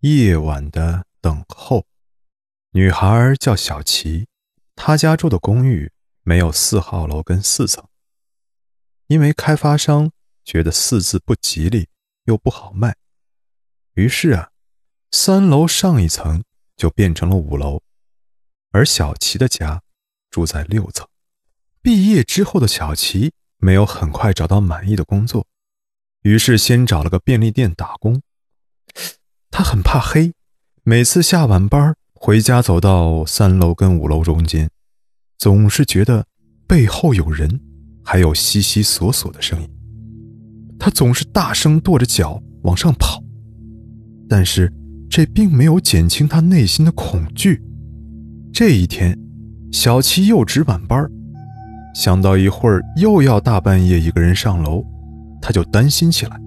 夜晚的等候。女孩叫小琪，她家住的公寓没有四号楼跟四层，因为开发商觉得四字不吉利又不好卖，于是啊，三楼上一层就变成了五楼，而小琪的家住在六层。毕业之后的小琪没有很快找到满意的工作，于是先找了个便利店打工。他很怕黑，每次下晚班回家，走到三楼跟五楼中间，总是觉得背后有人，还有悉悉索索的声音。他总是大声跺着脚往上跑，但是这并没有减轻他内心的恐惧。这一天，小七又值晚班。想到一会儿又要大半夜一个人上楼，他就担心起来。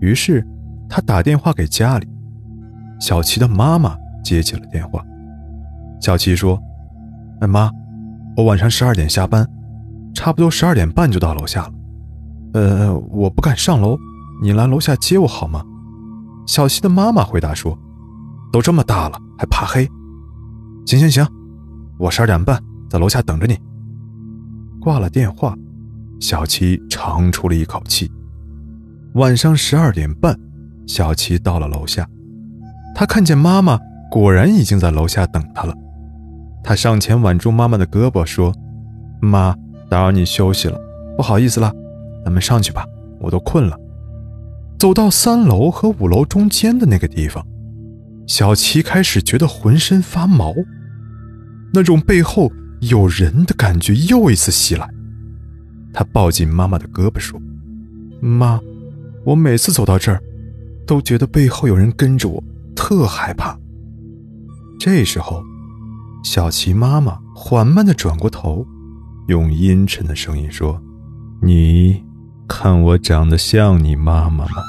于是，他打电话给家里，小琪的妈妈接起了电话。小琪说：“哎妈，我晚上十二点下班，差不多十二点半就到楼下了。呃，我不敢上楼，你来楼下接我好吗？”小琪的妈妈回答说：“都这么大了还怕黑？行行行，我十二点半在楼下等着你。”挂了电话，小琪长出了一口气。晚上十二点半，小琪到了楼下，他看见妈妈果然已经在楼下等他了。他上前挽住妈妈的胳膊，说：“妈，打扰你休息了，不好意思了，咱们上去吧，我都困了。”走到三楼和五楼中间的那个地方，小琪开始觉得浑身发毛，那种背后。有人的感觉又一次袭来，他抱紧妈妈的胳膊说：“妈，我每次走到这儿，都觉得背后有人跟着我，特害怕。”这时候，小琪妈妈缓慢的转过头，用阴沉的声音说：“你看我长得像你妈妈吗？”